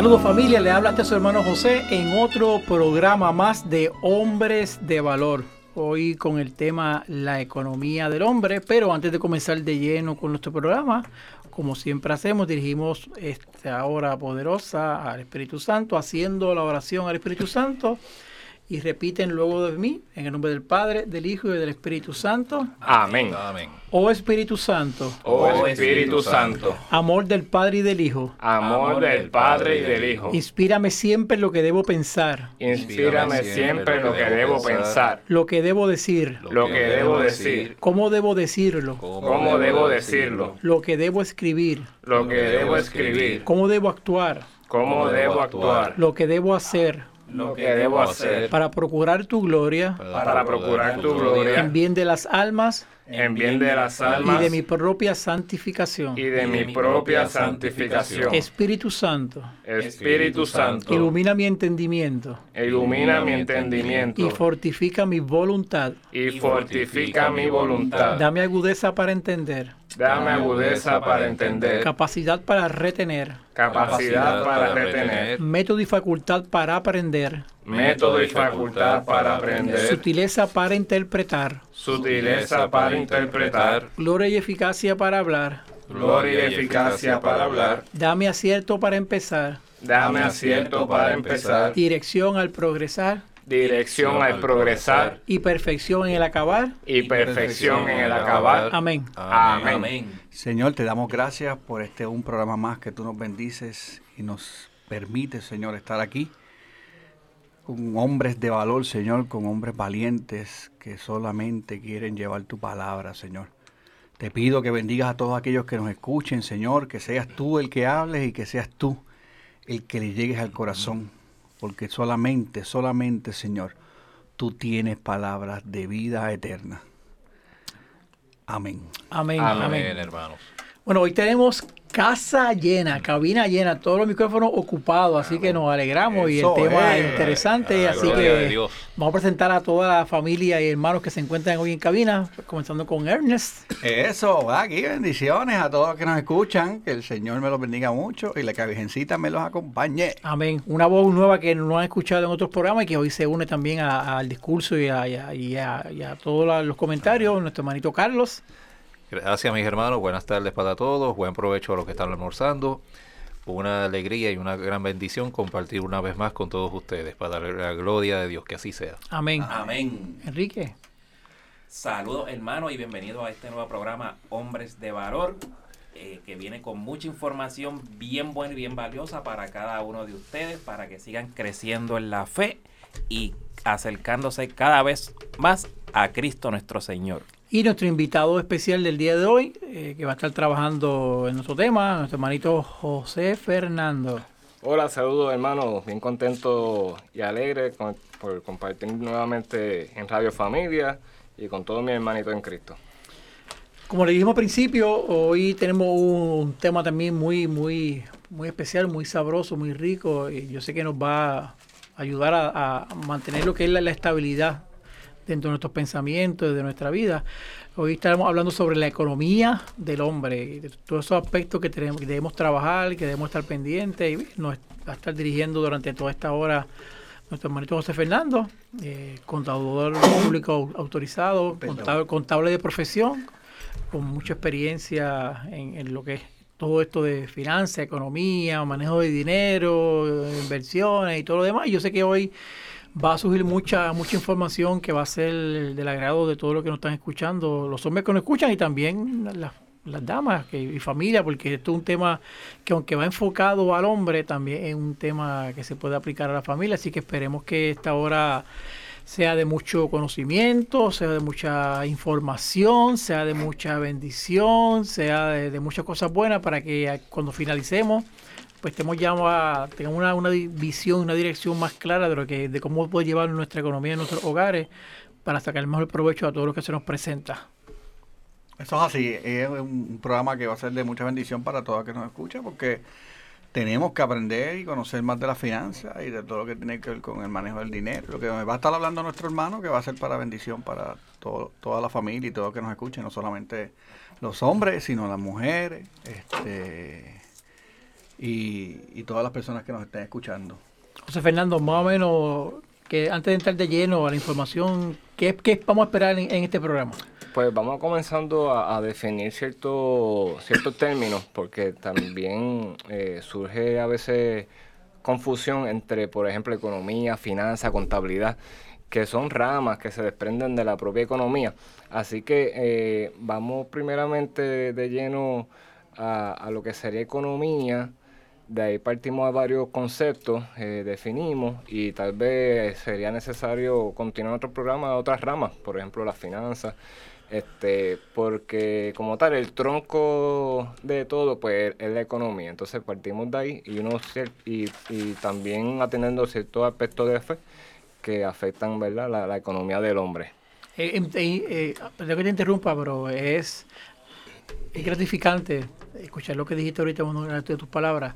Saludos familia, le habla este su hermano José en otro programa más de Hombres de Valor. Hoy con el tema la economía del hombre, pero antes de comenzar de lleno con nuestro programa, como siempre hacemos, dirigimos esta hora poderosa al Espíritu Santo, haciendo la oración al Espíritu Santo y repiten luego de mí, en el nombre del Padre, del Hijo y del Espíritu Santo. Amén. Amén. Oh Espíritu Santo, Oh Espíritu Santo, amor del Padre y del Hijo, amor del Padre y del Hijo, inspírame siempre en lo que debo pensar, inspírame siempre en lo que debo pensar, lo que debo decir, lo que debo decir, cómo debo decirlo, cómo debo decirlo, lo que debo escribir, lo que debo escribir, cómo debo actuar, cómo debo actuar, lo que debo hacer lo que debo hacer para procurar tu gloria para procurar tu gloria. en bien de las almas en bien de las y almas de mi propia santificación. y de mi propia santificación. Espíritu Santo, Espíritu Santo, ilumina mi entendimiento. Ilumina mi entendimiento. Y fortifica mi voluntad. y fortifica mi voluntad. Dame agudeza para entender, Dame agudeza para entender, capacidad para retener, capacidad para retener, método y facultad para aprender, método y facultad para aprender, sutileza para interpretar, sutileza para interpretar, gloria y eficacia para hablar. gloria y eficacia para hablar. Dame acierto para empezar, Dame acierto para empezar, dirección al progresar dirección al progresar y perfección en el acabar. y perfección en el acabar. Amén. Amén. Señor, te damos gracias por este un programa más que tú nos bendices y nos permites, Señor, estar aquí con hombres de valor, Señor, con hombres valientes que solamente quieren llevar tu palabra, Señor. Te pido que bendigas a todos aquellos que nos escuchen, Señor, que seas tú el que hables y que seas tú el que le llegues al corazón, porque solamente, solamente, Señor, tú tienes palabras de vida eterna. Amén. Amén. Amén. Amén. hermanos. Bueno, hoy tenemos casa llena, cabina llena, todos los micrófonos ocupados, así que nos alegramos y el tema es. es interesante, así que vamos a presentar a toda la familia y hermanos que se encuentran hoy en cabina, comenzando con Ernest. Eso, aquí bendiciones a todos los que nos escuchan, que el Señor me los bendiga mucho y la que Virgencita me los acompañe. Amén. Una voz nueva que no han escuchado en otros programas y que hoy se une también a- al discurso y a, y a- y a- y a todos los comentarios, nuestro hermanito Carlos. Gracias mis hermanos, buenas tardes para todos, buen provecho a los que están almorzando. Una alegría y una gran bendición compartir una vez más con todos ustedes para darle la gloria de Dios, que así sea. Amén. Amén. Enrique. Saludos hermanos y bienvenidos a este nuevo programa Hombres de Valor, eh, que viene con mucha información bien buena y bien valiosa para cada uno de ustedes, para que sigan creciendo en la fe y acercándose cada vez más a Cristo nuestro Señor. Y nuestro invitado especial del día de hoy, eh, que va a estar trabajando en nuestro tema, nuestro hermanito José Fernando. Hola, saludos hermanos, bien contento y alegre con- por compartir nuevamente en Radio Familia y con todos mis hermanitos en Cristo. Como le dijimos al principio, hoy tenemos un tema también muy, muy, muy especial, muy sabroso, muy rico. Y yo sé que nos va a ayudar a, a mantener lo que es la, la estabilidad dentro de nuestros pensamientos, de nuestra vida. Hoy estaremos hablando sobre la economía del hombre, y de todos esos aspectos que, tenemos, que debemos trabajar, que debemos estar pendientes y nos va a estar dirigiendo durante toda esta hora nuestro hermanito José Fernando, eh, contador público au- autorizado, contable, contable de profesión, con mucha experiencia en, en lo que es todo esto de finanzas, economía, manejo de dinero, inversiones y todo lo demás. Yo sé que hoy va a surgir mucha mucha información que va a ser del agrado de todo lo que nos están escuchando, los hombres que nos escuchan y también las, las damas y familia, porque esto es un tema que aunque va enfocado al hombre, también es un tema que se puede aplicar a la familia, así que esperemos que esta hora sea de mucho conocimiento, sea de mucha información, sea de mucha bendición, sea de muchas cosas buenas para que cuando finalicemos pues estemos ya a, tengamos una, una visión, una dirección más clara de lo que, de cómo poder llevar nuestra economía en nuestros hogares para sacar el mejor provecho a todo lo que se nos presenta. Eso es así, es un programa que va a ser de mucha bendición para todos los que nos escuchan porque tenemos que aprender y conocer más de la finanza y de todo lo que tiene que ver con el manejo del dinero. Lo que va a estar hablando nuestro hermano que va a ser para bendición para todo, toda la familia y todo lo que nos escuchen, no solamente los hombres, sino las mujeres este, y, y todas las personas que nos estén escuchando. José Fernando, más o menos, que antes de entrar de lleno a la información, ¿qué, qué vamos a esperar en, en este programa? Pues vamos comenzando a, a definir ciertos ciertos términos, porque también eh, surge a veces confusión entre, por ejemplo, economía, finanza, contabilidad, que son ramas que se desprenden de la propia economía. Así que eh, vamos primeramente de lleno a, a lo que sería economía. De ahí partimos a varios conceptos, eh, definimos y tal vez sería necesario continuar otro programa de otras ramas, por ejemplo las finanzas, este, porque como tal el tronco de todo pues es la economía, entonces partimos de ahí y uno y, y también atendiendo ciertos aspectos de fe que afectan ¿verdad? La, la economía del hombre. Eh, em- eh, que te interrumpa, pero es, es gratificante escuchar lo que dijiste ahorita, una de tus palabras.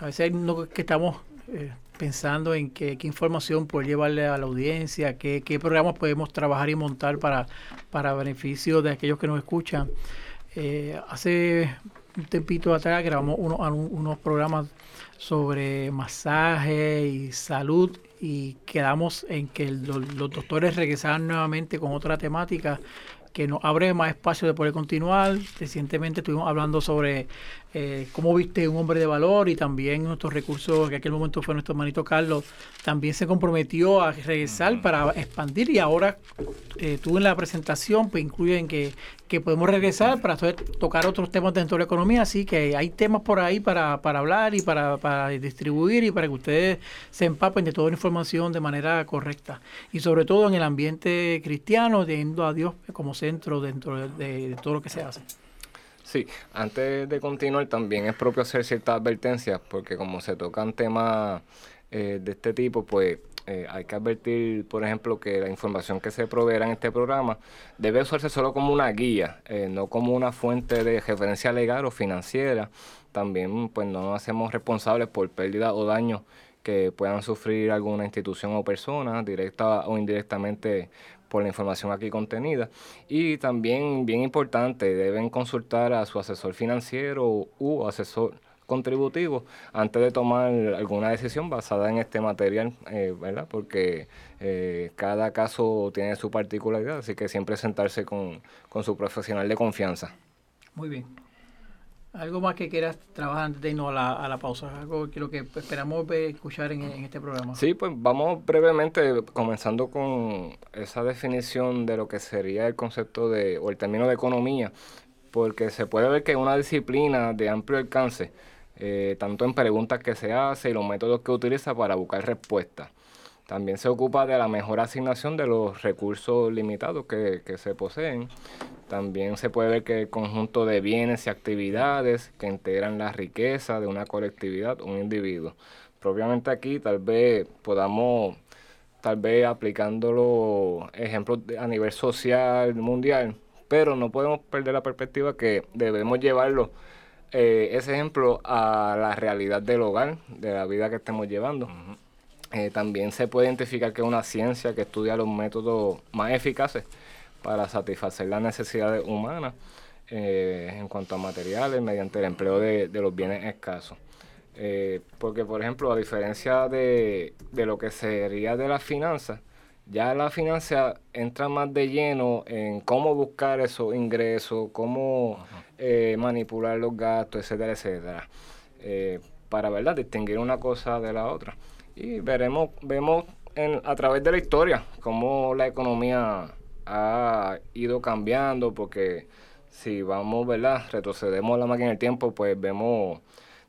A veces no, que estamos eh, pensando en qué, información poder llevarle a la audiencia, qué, qué programas podemos trabajar y montar para, para beneficio de aquellos que nos escuchan. Eh, hace un tempito atrás grabamos uno- unos programas sobre masaje y salud y quedamos en que el- lo- los doctores regresaran nuevamente con otra temática que nos abre más espacio de poder continuar. Recientemente estuvimos hablando sobre eh, cómo viste un hombre de valor y también nuestros recursos, que en aquel momento fue nuestro hermanito Carlos, también se comprometió a regresar para expandir y ahora eh, tú en la presentación pues incluyen que, que podemos regresar para to- tocar otros temas dentro de la economía, así que hay temas por ahí para, para hablar y para, para distribuir y para que ustedes se empapen de toda la información de manera correcta y sobre todo en el ambiente cristiano, teniendo a Dios como centro dentro de, de- de todo lo que se hace. Sí, antes de continuar también es propio hacer ciertas advertencias porque como se tocan temas eh, de este tipo, pues eh, hay que advertir, por ejemplo, que la información que se proveerá en este programa debe usarse solo como una guía, eh, no como una fuente de referencia legal o financiera. También pues no nos hacemos responsables por pérdida o daño que puedan sufrir alguna institución o persona, directa o indirectamente por la información aquí contenida. Y también, bien importante, deben consultar a su asesor financiero u asesor contributivo antes de tomar alguna decisión basada en este material, eh, ¿verdad? Porque eh, cada caso tiene su particularidad, así que siempre sentarse con, con su profesional de confianza. Muy bien. ¿Algo más que quieras trabajar antes de irnos a la, a la pausa? Algo que lo que esperamos escuchar en, en este programa. Sí, pues vamos brevemente comenzando con esa definición de lo que sería el concepto de, o el término de economía, porque se puede ver que es una disciplina de amplio alcance, eh, tanto en preguntas que se hace y los métodos que utiliza para buscar respuestas. También se ocupa de la mejor asignación de los recursos limitados que, que se poseen. También se puede ver que el conjunto de bienes y actividades que integran la riqueza de una colectividad, un individuo. Propiamente aquí tal vez podamos, tal vez aplicándolo ejemplos a nivel social, mundial, pero no podemos perder la perspectiva que debemos llevarlo eh, ese ejemplo a la realidad del hogar, de la vida que estemos llevando. Eh, también se puede identificar que es una ciencia que estudia los métodos más eficaces para satisfacer las necesidades humanas eh, en cuanto a materiales mediante el empleo de, de los bienes escasos. Eh, porque, por ejemplo, a diferencia de, de lo que sería de las finanzas, ya la finanza entra más de lleno en cómo buscar esos ingresos, cómo eh, manipular los gastos, etcétera, etcétera, para verdad distinguir una cosa de la otra. Y veremos, vemos en, a través de la historia cómo la economía ha ido cambiando, porque si vamos, ¿verdad? Retrocedemos la máquina del tiempo, pues vemos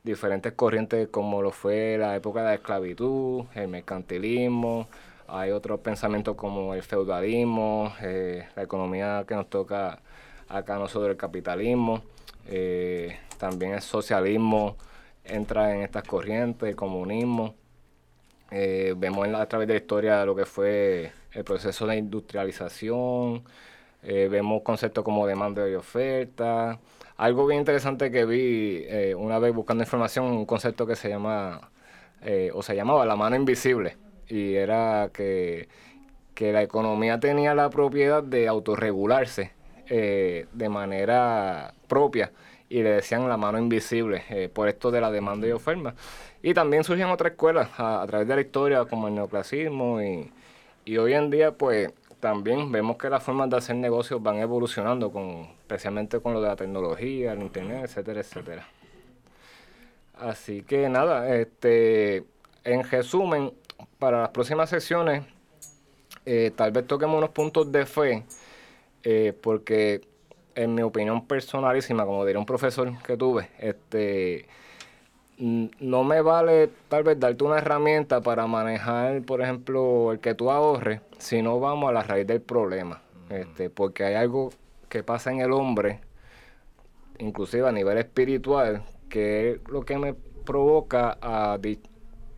diferentes corrientes como lo fue la época de la esclavitud, el mercantilismo, hay otros pensamientos como el feudalismo, eh, la economía que nos toca acá nosotros, el capitalismo, eh, también el socialismo, entra en estas corrientes, el comunismo. Eh, vemos en la- a través de la historia lo que fue el proceso de industrialización, eh, vemos conceptos como demanda y oferta. Algo bien interesante que vi eh, una vez buscando información, un concepto que se llama, o se llamaba la mano invisible, y era que, que la economía tenía la propiedad de autorregularse de manera propia y le decían la mano invisible por esto de la demanda y oferta. Y también surgen otras escuelas a, través de la historia como el neoclasismo y, y hoy en día pues también vemos que las formas de hacer negocios van evolucionando con especialmente con lo de la tecnología, el internet, etcétera, etcétera. Así que nada, este en resumen, para las próximas secciones eh, tal vez toquemos unos puntos de fe eh, porque en mi opinión personalísima, como diría un profesor que tuve, este no me vale tal vez darte una herramienta para manejar, por ejemplo, el que tú ahorres, si no vamos a la raíz del problema. Este, porque hay algo que pasa en el hombre, inclusive a nivel espiritual, que es lo que me provoca a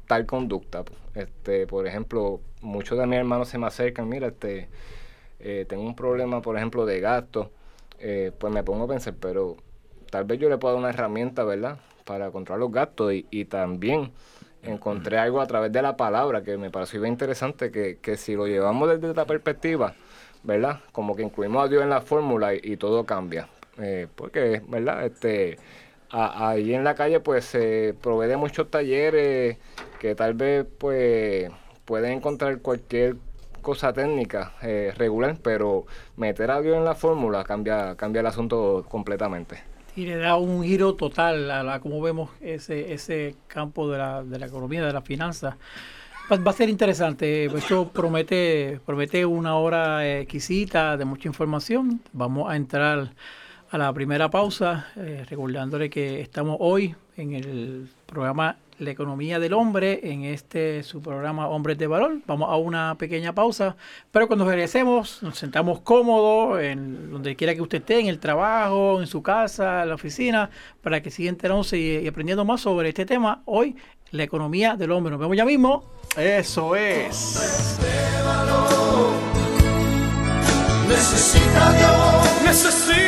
tal conducta. Este, por ejemplo, muchos de mis hermanos se me acercan, mira, este, eh, tengo un problema, por ejemplo, de gasto, eh, pues me pongo a pensar, pero tal vez yo le puedo dar una herramienta, ¿verdad? Para controlar los gastos y, y también encontré algo a través de la palabra que me pareció bien interesante, que, que si lo llevamos desde esta perspectiva, ¿verdad? Como que incluimos a Dios en la fórmula y, y todo cambia. Eh, porque, ¿verdad? Este, a- ahí en la calle pues se provee de muchos talleres que tal vez pues pueden encontrar cualquier cosa técnica eh, regular, pero meter a Dios en la fórmula cambia, cambia el asunto completamente. Y le da un giro total a, la, como vemos ese, ese campo de la, de la economía, de la finanza. Va, va a ser interesante. Esto promete, promete una hora exquisita de mucha información. Vamos a entrar a la primera pausa, eh, recordándole que estamos hoy en el programa La Economía del Hombre, en este su programa Hombres de Valor. Vamos a una pequeña pausa, pero cuando regresemos nos sentamos cómodos, en donde quiera que usted esté, en el trabajo, en su casa, en la oficina, para que siga enterándose y, y aprendiendo más sobre este tema. Hoy, la economía del hombre. Nos vemos ya mismo. Eso es. Necesita Dios necesita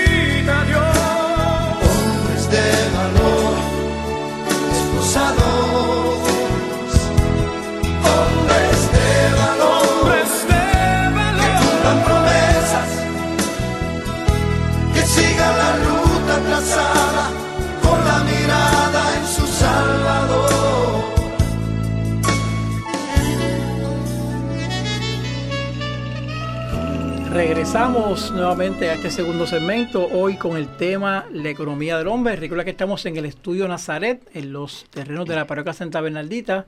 Nuevamente a este segundo segmento, hoy con el tema La economía del hombre. Recuerda que estamos en el estudio Nazaret, en los terrenos de la parroquia Santa Bernardita,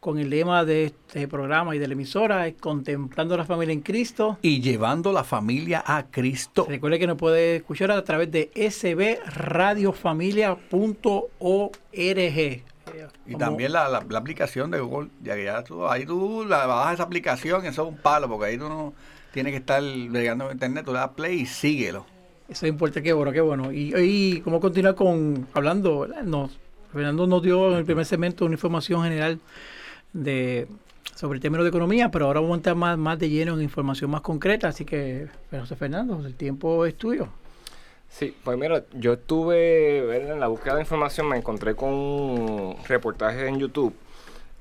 con el lema de este programa y de la emisora, es Contemplando la familia en Cristo. Y llevando la familia a Cristo. Recuerde que nos puede escuchar a través de sbradiofamilia.org. Y también la, la- la aplicación de Google, ya que ya tú, ahí tú la bajas esa aplicación, eso es un palo, porque ahí tú no tienes que estar navegando en internet, tú le das play y síguelo. Eso importa, qué bueno, qué bueno. Y, y cómo continuar con hablando, ¿verdad? Nos, Fernando nos dio en el primer segmento una información general de sobre el término de economía, pero ahora vamos a entrar más, más de lleno en información más concreta, así que, José Fernando, el tiempo es tuyo. Sí, pues mira, yo estuve ¿verdad? en la búsqueda de información, me encontré con un reportaje en YouTube,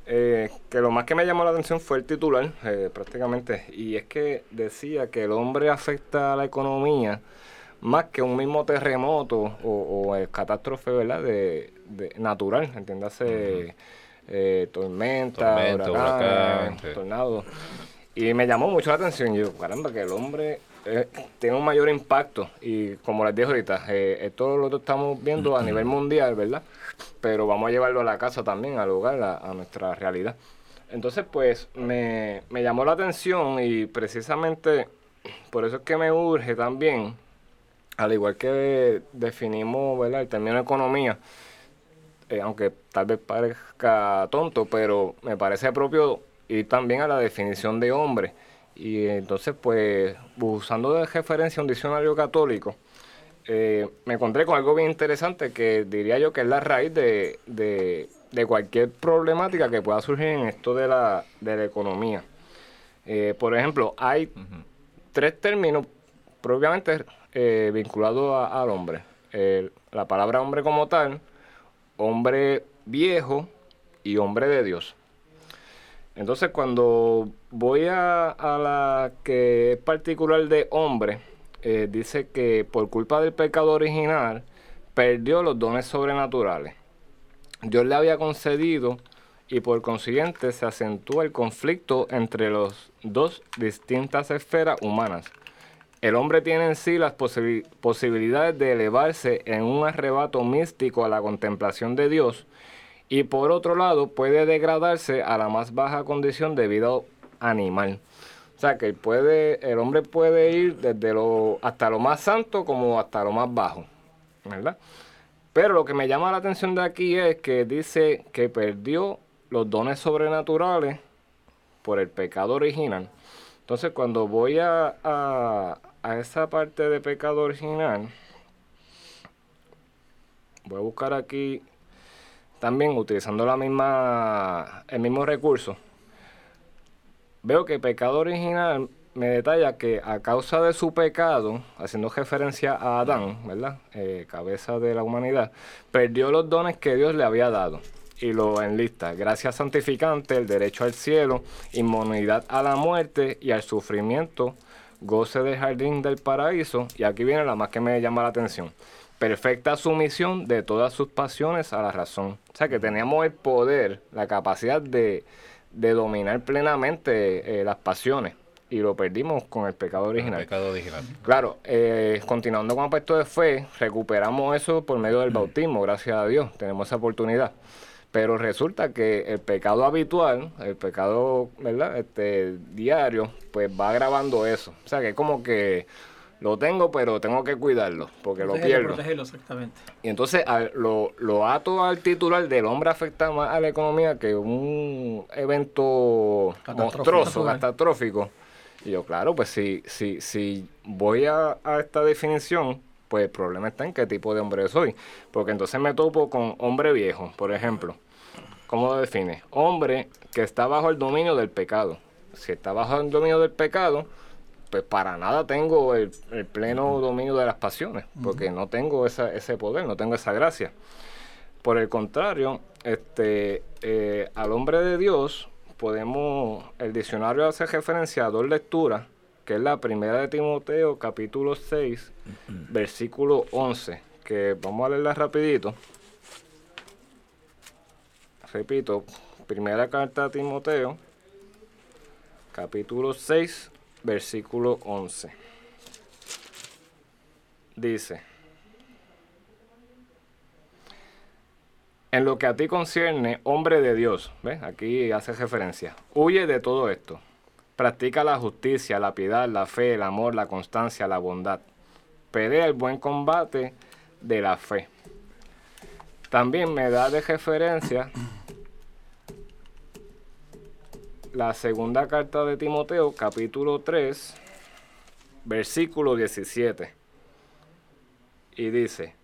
eh, que lo más que me llamó la atención fue el titular, eh, prácticamente, y es que decía que el hombre afecta a la economía más que un mismo terremoto o, o eh, catástrofe, ¿verdad? De, de natural, entiéndase, eh, tormenta, Tormenta, huracán, sí. Y me llamó mucho la atención. Yo, caramba, que el hombre eh, tiene un mayor impacto. Y como les dije ahorita, eh, esto lo estamos viendo a nivel mundial, ¿verdad? Pero vamos a llevarlo a la casa también, al hogar, a, a nuestra realidad. Entonces, pues, me, me llamó la atención y precisamente por eso es que me urge también, al igual que definimos, ¿verdad? El término economía, eh, aunque tal vez parezca tonto, pero me parece propio ir también a la definición de hombre. Y entonces, pues, usando de referencia un diccionario católico, eh, me encontré con algo bien interesante que diría yo que es la raíz de, de- de cualquier problemática que pueda surgir en esto de la, de la economía. Eh, por ejemplo, hay tres términos propiamente eh, vinculados al hombre. La palabra hombre como tal, hombre viejo y hombre de Dios. Entonces, cuando voy a, a la que es particular de hombre, eh, dice que por culpa del pecado original perdió los dones sobrenaturales. Dios le había concedido y por consiguiente se acentúa el conflicto entre las dos distintas esferas humanas. El hombre tiene en sí las posibi- posibilidades de elevarse en un arrebato místico a la contemplación de Dios y por otro lado puede degradarse a la más baja condición de vida animal. O sea que puede, el hombre puede ir desde lo hasta lo más santo como hasta lo más bajo, ¿verdad? Pero lo que me llama la atención de aquí es que dice que perdió los dones sobrenaturales por el pecado original. Entonces cuando voy a, a esa parte de pecado original, voy a buscar aquí también utilizando la misma, el mismo recurso. Veo que pecado original me detalla que a causa de su pecado, haciendo referencia a Adán, ¿verdad? Eh, cabeza de la humanidad, perdió los dones que Dios le había dado. Y lo enlista, gracia santificante, el derecho al cielo, inmunidad a la muerte y al sufrimiento, goce del jardín del paraíso. Y aquí viene la más que me llama la atención. Perfecta sumisión de todas sus pasiones a la razón. O sea que teníamos el poder, la capacidad de, de dominar plenamente eh, las pasiones. Y lo perdimos con el pecado original. El pecado original. Claro, eh, continuando con aspecto de fe, recuperamos eso por medio del bautismo, gracias a Dios, tenemos esa oportunidad. Pero resulta que el pecado habitual, el pecado, ¿verdad? Este diario, pues va agravando eso. O sea que es como que lo tengo, pero tengo que cuidarlo, porque lo pierdo. exactamente. Y entonces lo, lo ato al titular del hombre afecta más a la economía que un evento monstruoso, catastrófico. Y yo, claro, pues si, si, si voy a, a esta definición, pues el problema está en qué tipo de hombre soy. Porque entonces me topo con hombre viejo, por ejemplo. ¿Cómo lo define? Hombre que está bajo el dominio del pecado. Si está bajo el dominio del pecado, pues para nada tengo el, el pleno dominio de las pasiones, porque no tengo esa, ese poder, no tengo esa gracia. Por el contrario, este, eh, al hombre de Dios podemos, el diccionario hace referencia a dos lecturas, que es la primera de Timoteo, capítulo 6, versículo 11, que vamos a leerla rapidito. Repito, primera carta a Timoteo, capítulo 6, versículo 11. Dice, en lo que a ti concierne, hombre de Dios, ¿ves? Aquí hace referencia, huye de todo esto. Practica la justicia, la piedad, la fe, el amor, la constancia, la bondad. Pelea el buen combate de la fe. También me da de referencia la segunda carta de Timoteo, capítulo 3, versículo 17. Y dice,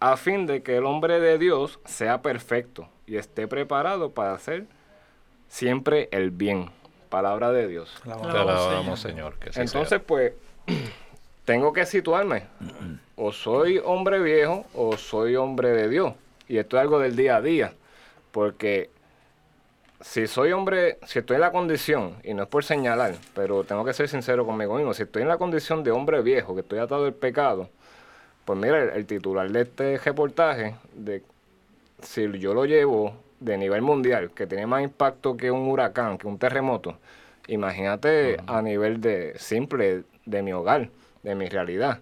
a fin de que el hombre de Dios sea perfecto y esté preparado para hacer siempre el bien. Palabra de Dios. Te alabamos, Señor. que Entonces, sea. pues, tengo que situarme. O soy hombre viejo o soy hombre de Dios. Y esto es algo del día a día. Porque si soy hombre, si estoy en la condición, y no es por señalar, pero tengo que ser sincero conmigo mismo, si estoy en la condición de hombre viejo, que estoy atado al pecado, pues mira, el, el titular de este reportaje, de si yo lo llevo de nivel mundial, que tiene más impacto que un huracán, que un terremoto, imagínate a nivel de simple de mi hogar, de mi realidad.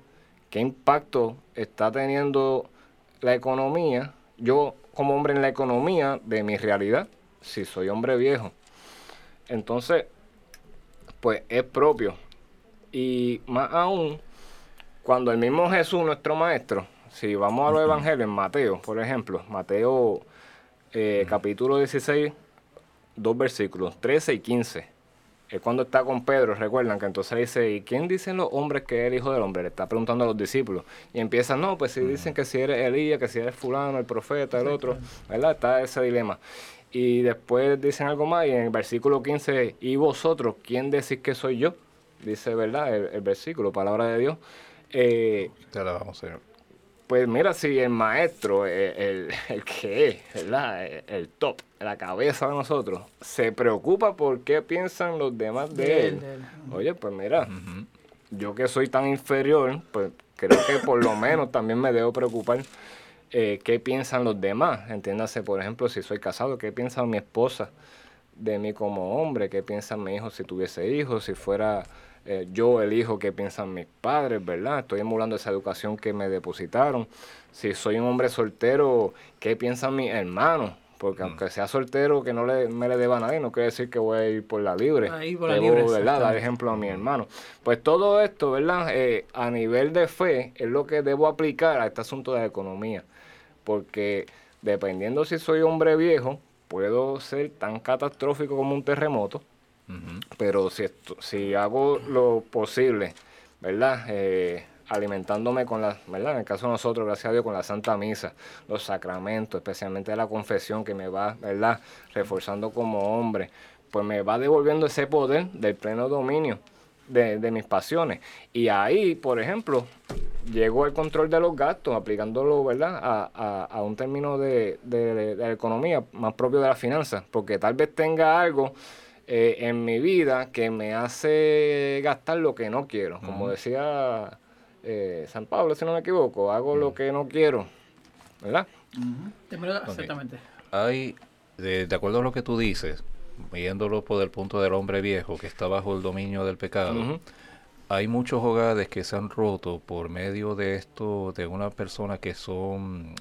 ¿Qué impacto está teniendo la economía? Yo como hombre en la economía de mi realidad, si soy hombre viejo. Entonces, pues es propio. Y más aún, cuando el mismo Jesús, nuestro maestro, si vamos a los evangelios, en Mateo, por ejemplo, Mateo eh, capítulo 16, dos versículos, 13 y 15. Es cuando está con Pedro, recuerdan que entonces dice, ¿y quién dicen los hombres que es el Hijo del Hombre? Le está preguntando a los discípulos. Y empiezan, no, pues si dicen que si eres Elías, que si eres fulano, el profeta, el otro, ¿verdad? Está ese dilema. Y después dicen algo más y en el versículo 15, ¿y vosotros quién decís que soy yo? Dice, ¿verdad? El, el versículo, palabra de Dios. Eh, Te alabamos, Señor. pues mira, si el maestro, el, el- el que es, ¿verdad? El, el top, la cabeza de nosotros, se preocupa por qué piensan los demás de, De él. él, de él. Oye, pues mira, yo que soy tan inferior, pues creo que por lo menos también me debo preocupar eh, qué piensan los demás. Entiéndase, por ejemplo, si soy casado, qué piensa mi esposa de mí como hombre, qué piensan mis hijos si tuviese hijos, si fuera eh, yo el hijo, qué piensan mis padres, ¿verdad? Estoy emulando esa educación que me depositaron. Si soy un hombre soltero, qué piensan mis hermanos. Porque aunque sea soltero, que no le, me le deba a nadie, no quiere decir que voy a ir por la libre. Ahí por la Debo, libre, ¿verdad? Dar ejemplo a mi hermano. Pues todo esto, ¿verdad? Eh, a nivel de fe es lo que debo aplicar a este asunto de la economía. Porque dependiendo si soy hombre viejo, puedo ser tan catastrófico como un terremoto. Ujú. Pero si, esto- si hago lo posible, ¿verdad? Eh, alimentándome con la, ¿verdad? En el caso de nosotros, gracias a Dios, con la Santa Misa, los sacramentos, especialmente la confesión que me va, ¿verdad? Reforzando como hombre, pues me va devolviendo ese poder del pleno dominio de, de mis pasiones. Y ahí, por ejemplo, llegó el control de los gastos, aplicándolo, ¿verdad? A, a- a un término de, de- de la economía más propio de la finanza, porque tal vez tenga algo eh, en mi vida que me hace gastar lo que no quiero. Como decía eh, San Pablo, si no me equivoco, hago lo que no quiero, ¿verdad? Exactamente. Hay, de, de acuerdo a lo que tú dices, viéndolo por el punto del hombre viejo que está bajo el dominio del pecado, hay muchos hogares que se han roto por medio de esto, de una persona que son,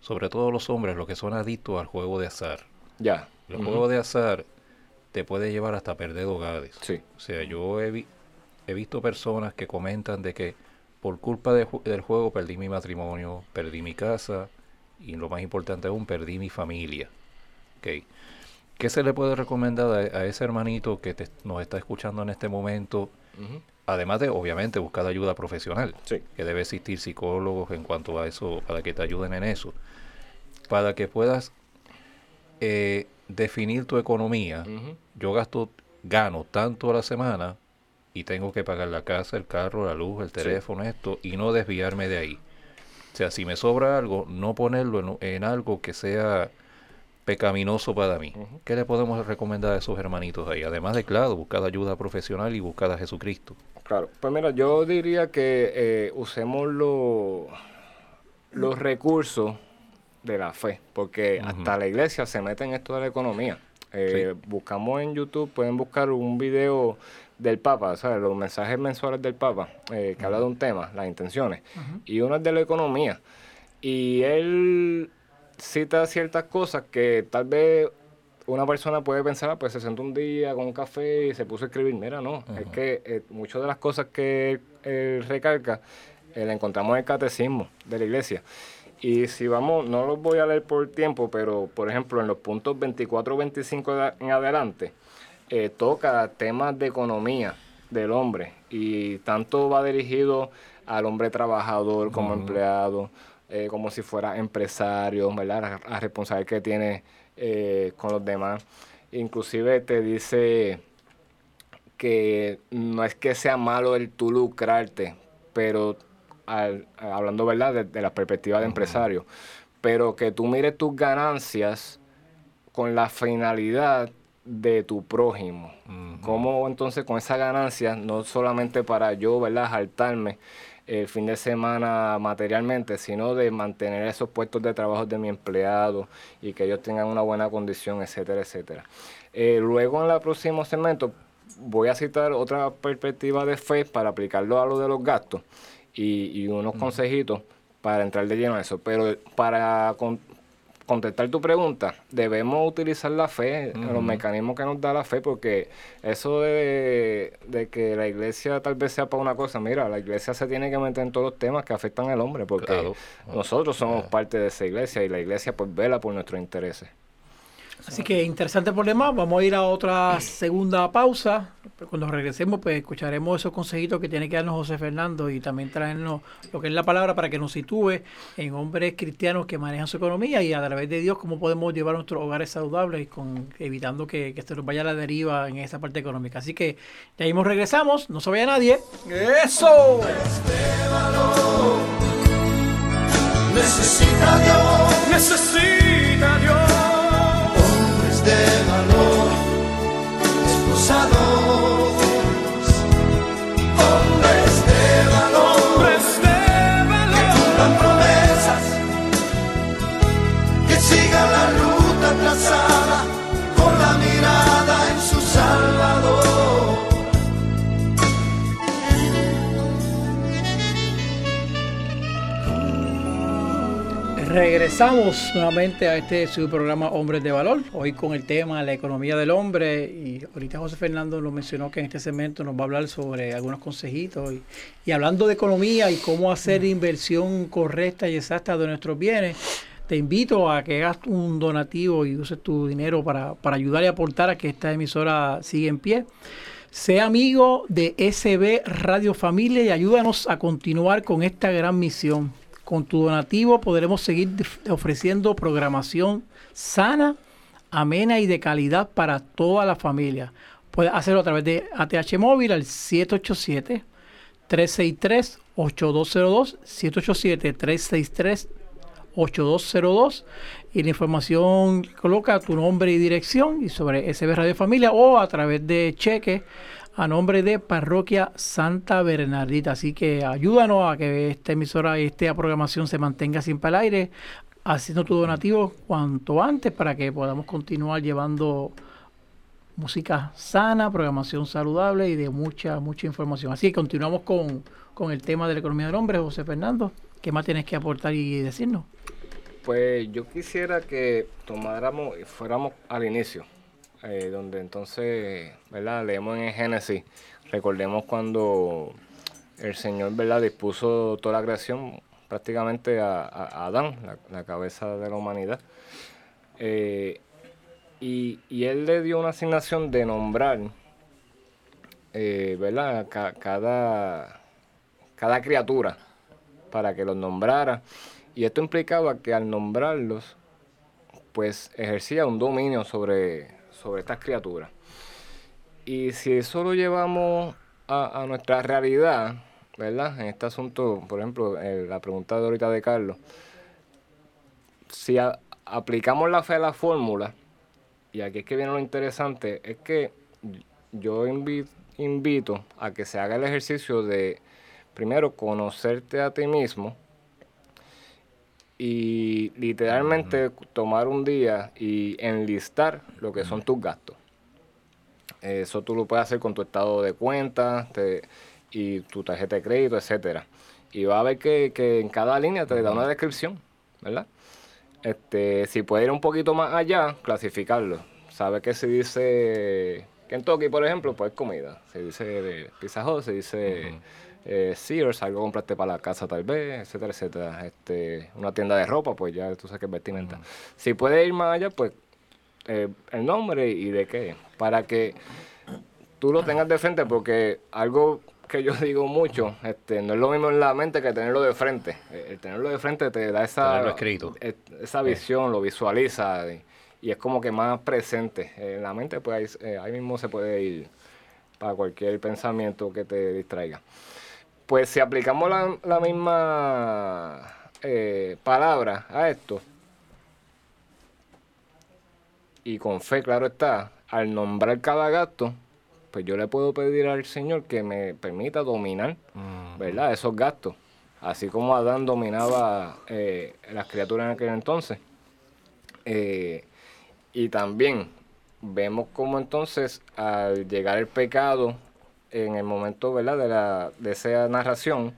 sobre todo los hombres, los que son adictos al juego de azar. Ya. El juego de azar te puede llevar hasta perder hogares. Sí. O sea, yo he, vi- he visto personas que comentan de que por culpa de del juego perdí mi matrimonio, perdí mi casa y lo más importante aún, perdí mi familia. Ok. ¿Qué se le puede recomendar a, a ese hermanito que te- nos está escuchando en este momento? Además de, obviamente, buscar ayuda profesional. Sí. Que debe existir psicólogos en cuanto a eso, para que te ayuden en eso. Para que puedas eh, definir tu economía. Yo gasto, gano tanto a la semana y tengo que pagar la casa, el carro, la luz, el teléfono, esto, y no desviarme de ahí. O sea, si me sobra algo, no ponerlo en, en algo que sea pecaminoso para mí. ¿Qué le podemos recomendar a esos hermanitos ahí? Además de, claro, buscar ayuda profesional y buscar a Jesucristo. Claro, pues mira, yo diría que eh, usemos lo- los recursos de la fe, porque hasta la iglesia se mete en esto de la economía. Eh, Buscamos en YouTube, pueden buscar un video del Papa, ¿sabes? los mensajes mensuales del Papa, eh, que habla de un tema, las intenciones, y uno es de la economía. Y él cita ciertas cosas que tal vez una persona puede pensar, ah, pues se sentó un día con un café y se puso a escribir. Mira, no, es que eh, muchas de las cosas que él, él recalca eh, encontramos en el catecismo de la iglesia. Y si vamos, no los voy a leer por tiempo, pero por ejemplo en los puntos 24 25 de- en adelante, eh, toca temas de economía del hombre y tanto va dirigido al hombre trabajador como empleado, eh, como si fuera empresario, ¿verdad? La, responsabilidad que tiene eh, con los demás. Inclusive te dice que no es que sea malo el tú lucrarte, pero al- hablando verdad de, de la perspectiva de empresario, pero que tú mires tus ganancias con la finalidad de tu prójimo. Ujú. Cómo entonces con esa ganancia, no solamente para yo, ¿verdad?, jaltarme el fin de semana materialmente, sino de mantener esos puestos de trabajo de mi empleado y que ellos tengan una buena condición, etcétera, etcétera. Eh, luego en el próximo segmento voy a citar otra perspectiva de fe para aplicarlo a lo de los gastos y, y unos consejitos para entrar de lleno a eso. Pero para con- contestar tu pregunta, debemos utilizar la fe, los mecanismos que nos da la fe, porque eso de, de que la iglesia tal vez sea para una cosa, mira, la iglesia se tiene que meter en todos los temas que afectan al hombre, porque Claro. nosotros somos parte de esa iglesia y la iglesia pues vela por nuestros intereses. Así que interesante problema. Vamos a ir a otra segunda pausa. Cuando regresemos, pues escucharemos esos consejitos que tiene que darnos José Fernando y también traernos lo que es la palabra para que nos sitúe en hombres cristianos que manejan su economía y a través de Dios cómo podemos llevar nuestros hogares saludables con evitando que, que se nos vaya a la deriva en esa parte económica. Así que ya mismo regresamos. No se vaya nadie. ¡Eso! Necesita Dios necesita Dios. Regresamos nuevamente a este su programa Hombres de Valor, hoy con el tema la economía del hombre y ahorita José Fernando lo mencionó que en este segmento nos va a hablar sobre algunos consejitos y, y hablando de economía y cómo hacer inversión correcta y exacta de nuestros bienes, te invito a que hagas un donativo y uses tu dinero para, para ayudar y aportar a que esta emisora siga en pie. Sea amigo de SB Radio Familia y ayúdanos a continuar con esta gran misión. Con tu donativo podremos seguir ofreciendo programación sana, amena y de calidad para toda la familia. Puedes hacerlo a través de ATH Móvil al 787 363-8202, 787-363-8202 y la información coloca tu nombre y dirección y sobre SB Radio Familia o a través de cheque a nombre de Parroquia Santa Bernardita. Así que ayúdanos a que esta emisora y esta programación se mantenga siempre al aire, haciendo tu donativo cuanto antes para que podamos continuar llevando música sana, programación saludable y de mucha, mucha información. Así que continuamos con, con el tema de la economía del hombre, José Fernando. ¿Qué más tienes que aportar y decirnos? Pues yo quisiera que tomáramos y fuéramos al inicio, eh, donde entonces, ¿verdad? Leemos en Génesis, recordemos cuando el Señor, ¿verdad? Dispuso toda la creación prácticamente a, a- Adán, la, la cabeza de la humanidad. Eh, y, y Él le dio una asignación de nombrar, eh, ¿verdad? Ca- cada, cada criatura para que los nombrara. Y esto implicaba que al nombrarlos, pues ejercía un dominio sobre, sobre estas criaturas. Y si eso lo llevamos a, a nuestra realidad, ¿verdad? En este asunto, por ejemplo, eh, la pregunta de ahorita de Carlos, si aplicamos la fe a la fórmula, y aquí es que viene lo interesante, es que yo invi- invito a que se haga el ejercicio de, primero, conocerte a ti mismo, y literalmente tomar un día y enlistar lo que son tus gastos. Eso tú lo puedes hacer con tu estado de cuenta te- y tu tarjeta de crédito, etcétera. Y va a ver que, que en cada línea te da una descripción, ¿verdad? Este, si puede ir un poquito más allá, clasificarlo. Sabe que si dice Kentucky, por ejemplo, pues comida. Si dice Pizza Hut, si dice eh, Sears, algo compraste para la casa tal vez, etcétera, etcétera. Este, una tienda de ropa, pues ya tú sabes que es vestimenta. Si puede ir más allá, pues eh, el nombre y de qué. Para que tú lo tengas de frente, porque algo que yo digo mucho, este, no es lo mismo en la mente que tenerlo de frente. Eh, El tenerlo de frente te da esa, escrito. eh, esa visión, lo visualiza y, y es como que más presente. En la mente, pues ahí, ahí mismo se puede ir para cualquier pensamiento que te distraiga. Pues si aplicamos la, la misma eh, palabra a esto, y con fe, claro está, al nombrar cada gasto, pues yo le puedo pedir al Señor que me permita dominar, ¿verdad? Esos gastos. Así como Adán dominaba eh, las criaturas en aquel entonces. Eh, y también vemos cómo entonces al llegar el pecado en el momento ¿verdad? De, la, de esa narración,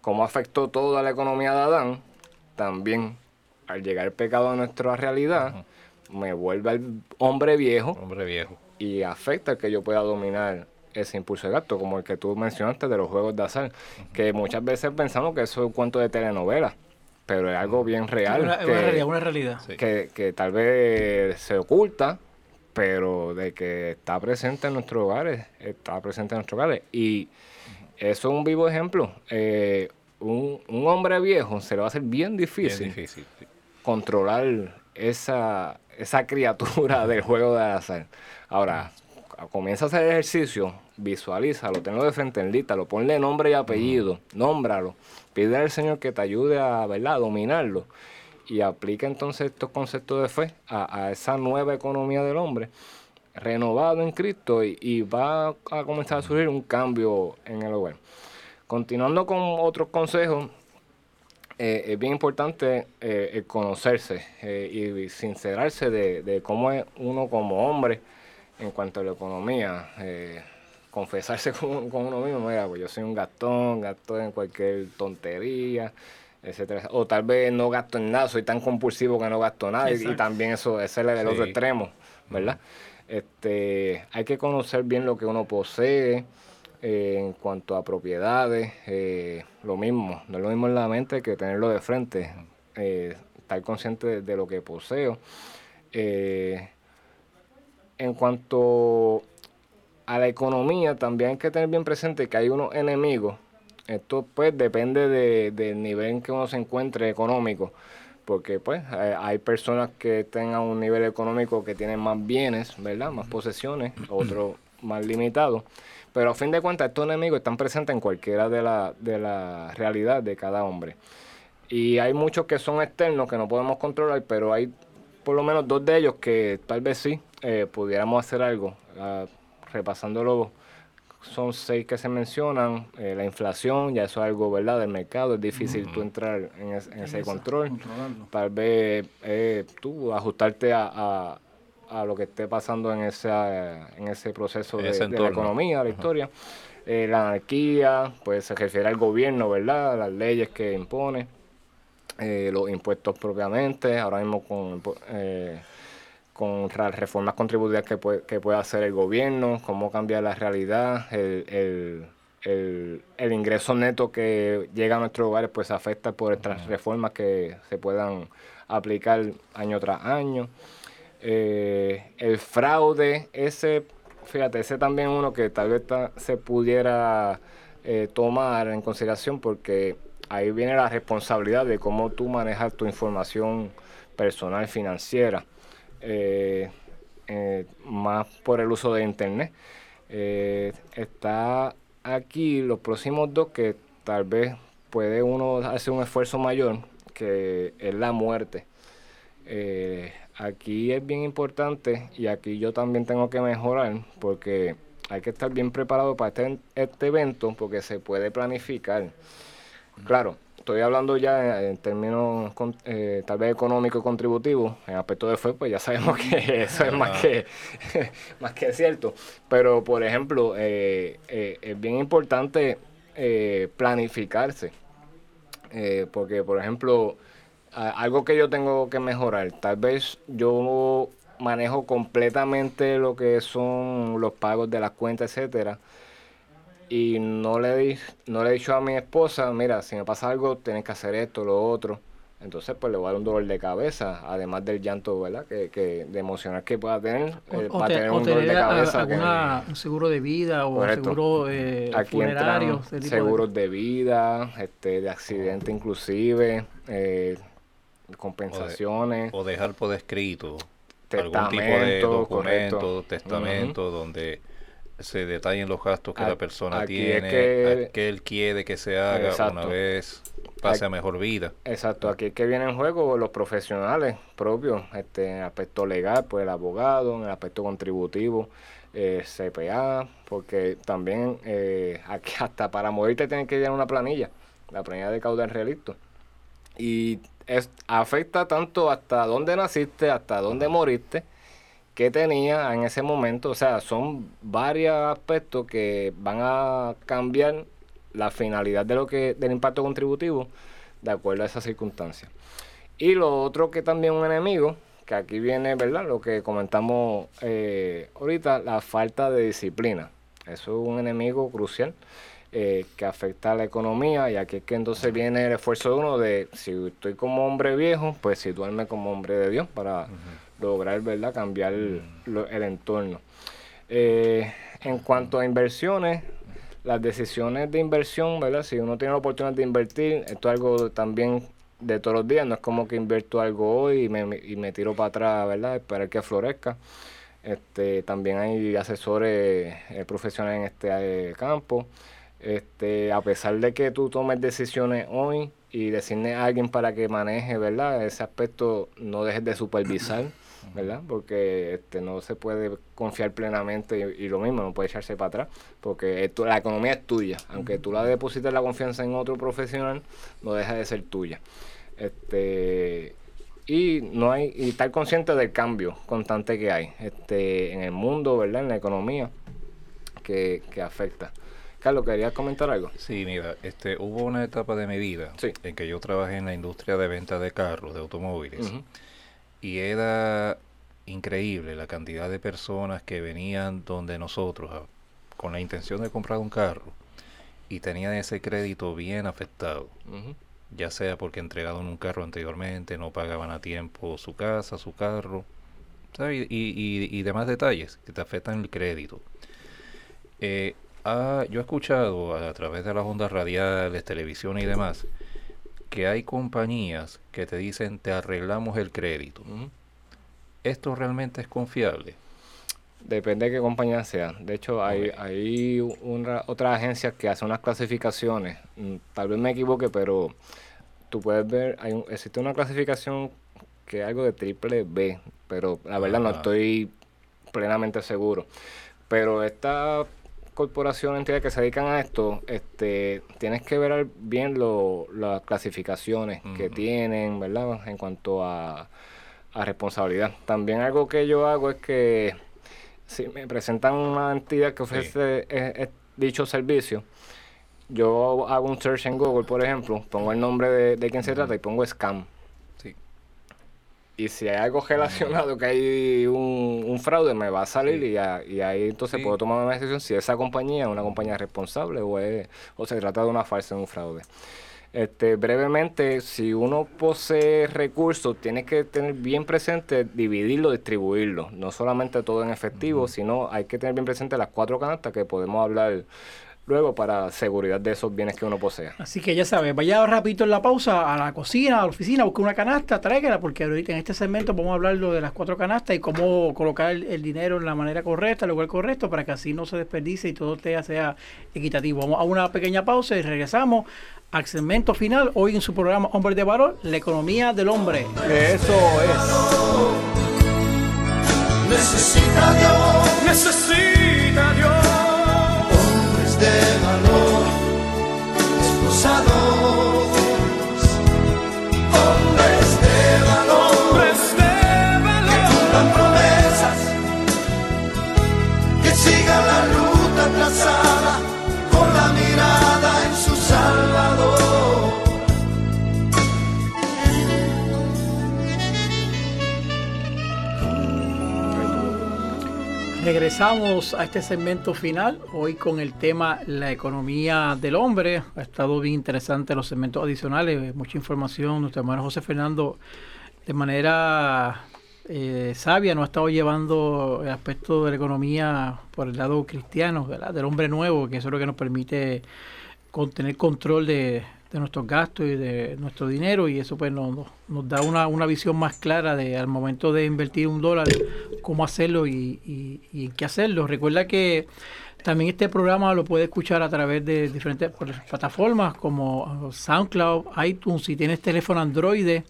cómo afectó toda la economía de Adán, también al llegar el pecado a nuestra realidad, me vuelve al hombre viejo Hombre viejo. y afecta que yo pueda dominar ese impulso de gasto, como el que tú mencionaste de los juegos de azar, que muchas veces pensamos que eso es un cuento de telenovela, pero es algo bien real. Una, que, una realidad, una realidad. Que, que tal vez se oculta, pero de que está presente en nuestros hogares, está presente en nuestros hogares. Y eso es un vivo ejemplo. Eh, un, un hombre viejo se le va a hacer bien Bien difícil, sí. controlar esa, esa criatura del juego de azar. Ahora, comienza a hacer ejercicio, visualízalo, tenlo de frente en lista, lo ponle nombre y apellido, nómbralo, pide al Señor que te ayude a, ¿verdad? a dominarlo y aplica entonces estos conceptos de fe a, esa nueva economía del hombre renovado en Cristo y, va a comenzar a surgir un cambio en el hogar. Continuando con otros consejos, eh, es bien importante eh, conocerse eh, y sincerarse de, cómo es uno como hombre en cuanto a la economía. confesarse con, con uno mismo, mira, pues yo soy un gastón, gasto en cualquier tontería, etcétera. O tal vez no gasto en nada, soy tan compulsivo que no gasto nada. Y, también eso, ese es el otro Sí. extremo, ¿verdad? Este, hay que conocer bien lo que uno posee eh, en cuanto a propiedades. eh, lo mismo, no es lo mismo en la mente que tenerlo de frente. eh, estar consciente de, de lo que poseo. En cuanto a la economía, también hay que tener bien presente que hay unos enemigos. Esto pues depende de- del nivel en que uno se encuentre económico. Porque pues eh, hay personas que tengan un nivel económico que tienen más bienes, ¿verdad? Más posesiones, otros más limitados. Pero a fin de cuentas estos enemigos están presentes en cualquiera de la, de la realidad de cada hombre. Y hay muchos que son externos que no podemos controlar, pero hay por lo menos dos de ellos que tal vez sí eh, pudiéramos hacer algo. Ah, repasándolo, son seis que se mencionan. eh, la inflación, ya eso es algo, ¿verdad? Del mercado, es difícil tú entrar en, es- en ese control. Tal vez eh, tú ajustarte a, a- a lo que esté pasando en, esa, en ese proceso de, ese de la economía, la historia. Eh, la anarquía, pues se refiere al gobierno, ¿verdad? Las leyes que impone, eh, los impuestos propiamente, ahora mismo con, eh, con las reformas contributivas que puede, que puede hacer el gobierno, cómo cambiar la realidad, el, el, el, el ingreso neto que llega a nuestros hogares pues afecta por estas reformas que se puedan aplicar año tras año. Eh, el fraude, ese, fíjate, ese también uno que tal vez ta- se pudiera eh, tomar en consideración porque ahí viene la responsabilidad de cómo tú manejas tu información personal financiera, eh, eh, más por el uso de internet. Eh, está aquí los próximos dos que tal vez puede uno hacer un esfuerzo mayor, que es la muerte. Eh, aquí es bien importante y aquí yo también tengo que mejorar porque hay que estar bien preparado para este, este evento porque se puede planificar. Claro, estoy hablando ya en, en términos con- eh, tal vez económico y contributivo. En aspecto de fe, pues ya sabemos que eso es más que, más que cierto. Pero, por ejemplo, eh, eh, es bien importante eh, planificarse. Porque, por ejemplo, a- algo que yo tengo que mejorar, tal vez yo manejo completamente lo que son los pagos de las cuentas, etcétera, y no le, di- no le he dicho a mi esposa, mira, si me pasa algo, tienes que hacer esto, lo otro. Entonces, pues le voy a dar un dolor de cabeza, además del llanto, ¿verdad? Que, que de emocional que pueda tener, O, eh, o va a te- tener o un dolor de a- cabeza. que- alguna, un seguro de vida o Correcto. seguro eh, Aquí funerario. tipo seguros de vida, este, de accidente inclusive, eh, compensaciones. O dejar por escrito algún tipo de Testamento, documento, correcto. testamento, donde se detallen los gastos que A- la persona tiene, que- a qué él quiere que se haga Exacto. una vez pase a mejor vida. Exacto, aquí es que vienen en juego los profesionales propios, este, en el aspecto legal, pues el abogado, en el aspecto contributivo, eh, CPA, porque también eh, aquí hasta para morirte tienen que llenar una planilla, la planilla de caudal realista. Y es, afecta tanto hasta dónde naciste, hasta dónde moriste, qué tenía en ese momento. O sea, son varios aspectos que van a cambiar la finalidad de lo que, del impacto contributivo de acuerdo a esas circunstancias. Y lo otro que también un enemigo, que aquí viene, ¿verdad? Lo que comentamos eh, ahorita, la falta de disciplina. Eso es un enemigo crucial. eh, que afecta a la economía y aquí es que entonces viene el esfuerzo de uno de si estoy como hombre viejo, pues situarme como hombre de Dios para lograr, ¿verdad?, cambiar lo- el entorno. Eh, en cuanto a inversiones, las decisiones de inversión, ¿verdad? Si uno tiene la oportunidad de invertir, esto es algo también de todos los días, no es como que invierto algo hoy y me, y me tiro para atrás, ¿verdad? Esperar que florezca. Este, también hay asesores eh, profesionales en este eh, campo. Este, a pesar de que tú tomes decisiones hoy y designes a alguien para que maneje, ¿verdad? Ese aspecto no dejes de supervisar, ¿verdad? Porque este, no se puede confiar plenamente y, y lo mismo, no puede echarse para atrás, porque la economía es tuya. Aunque tú la deposites la confianza en otro profesional, no deja de ser tuya. Este, y no hay y estar consciente del cambio constante que hay este en el mundo verdad en la economía que, que afecta Carlos querías comentar algo Sí, mira, este, hubo una etapa de mi vida Sí. en que yo trabajé en la industria de venta de carros, de automóviles. Y era increíble la cantidad de personas que venían donde nosotros a- con la intención de comprar un carro y tenían ese crédito bien afectado, ya sea porque entregaron un carro anteriormente, no pagaban a tiempo su casa, su carro, ¿sabes? Y, y- y demás detalles que te afectan el crédito. Eh, ah, yo he escuchado a, través de las ondas radiales, televisión y demás, que hay compañías que te dicen te arreglamos el crédito. ¿Esto realmente es confiable? Depende de qué compañía sea. De hecho, hay, hay una, otras agencias que hacen unas clasificaciones. Mm, Tal vez me equivoque, pero tú puedes ver, hay un- existe una clasificación que es algo de triple B, pero la verdad no estoy plenamente seguro. Pero esta corporación, entidades que se dedican a esto, este, tienes que ver bien lo- las clasificaciones que tienen, ¿verdad? En cuanto a, a responsabilidad. También algo que yo hago es que si me presentan una entidad que ofrece eh, eh, dicho servicio, yo hago un search en Google, por ejemplo, pongo el nombre de, de quién se trata y pongo scam. Y si hay algo relacionado, que hay un, un fraude, me va a salir Sí. y, a- y ahí entonces Sí. puedo tomar una decisión si esa compañía es una compañía responsable o, es, o se trata de una falsa, un fraude. Este, brevemente, si uno posee recursos, tiene que tener bien presente dividirlo, distribuirlo. No solamente todo en efectivo, sino hay que tener bien presente las cuatro canastas que podemos hablar luego para seguridad de esos bienes que uno posea. Así que ya sabes, vaya rapidito en la pausa a la cocina, a la oficina, busque una canasta, tráigala, porque ahorita en este segmento vamos a hablar lo de las cuatro canastas y cómo colocar el, el dinero en la manera correcta, el lugar correcto, para que así no se desperdice y todo sea, sea equitativo. Vamos a una pequeña pausa y regresamos al segmento final, hoy en su programa Hombre de Valor, la economía del hombre. Eso es. Necesita Dios necesita Dios. Regresamos a este segmento final, hoy con el tema la economía del hombre. Ha estado bien interesante los segmentos adicionales, mucha información. Nuestro hermano José Fernando, de manera eh, sabia, nos ha estado llevando el aspecto de la economía por el lado cristiano, ¿verdad? del hombre nuevo, que eso es lo que nos permite tener control de, de nuestros gastos y de nuestro dinero y eso pues nos, nos- da una, una visión más clara de al momento de invertir un dólar cómo hacerlo y, y- en qué hacerlo. Recuerda que también este programa lo puede escuchar a través de diferentes plataformas como SoundCloud, iTunes. Si tienes teléfono Android,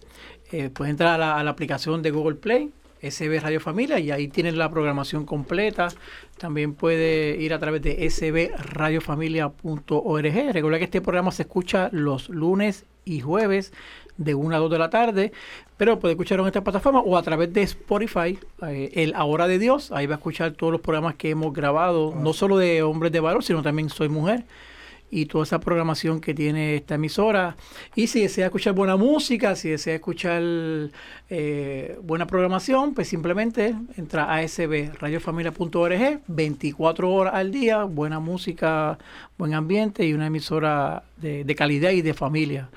eh, puedes entrar a la aplicación de Google Play, SB Radio Familia, y ahí tienes la programación completa. También puede ir a través de sbradiofamilia.org. Recuerda que este programa se escucha los lunes y jueves de 1 a 2 de la tarde, pero puede escucharlo en esta plataforma o a través de Spotify, eh, el Ahora de Dios. Ahí va a escuchar todos los programas que hemos grabado, no solo de Hombres de Valor, sino también Soy Mujer. Y toda esa programación que tiene esta emisora. Y si desea escuchar buena música, si desea escuchar eh, buena programación, pues simplemente entra a asbradiofamilia.org, 24 horas al día, buena música, buen ambiente y una emisora de, calidad y de familia.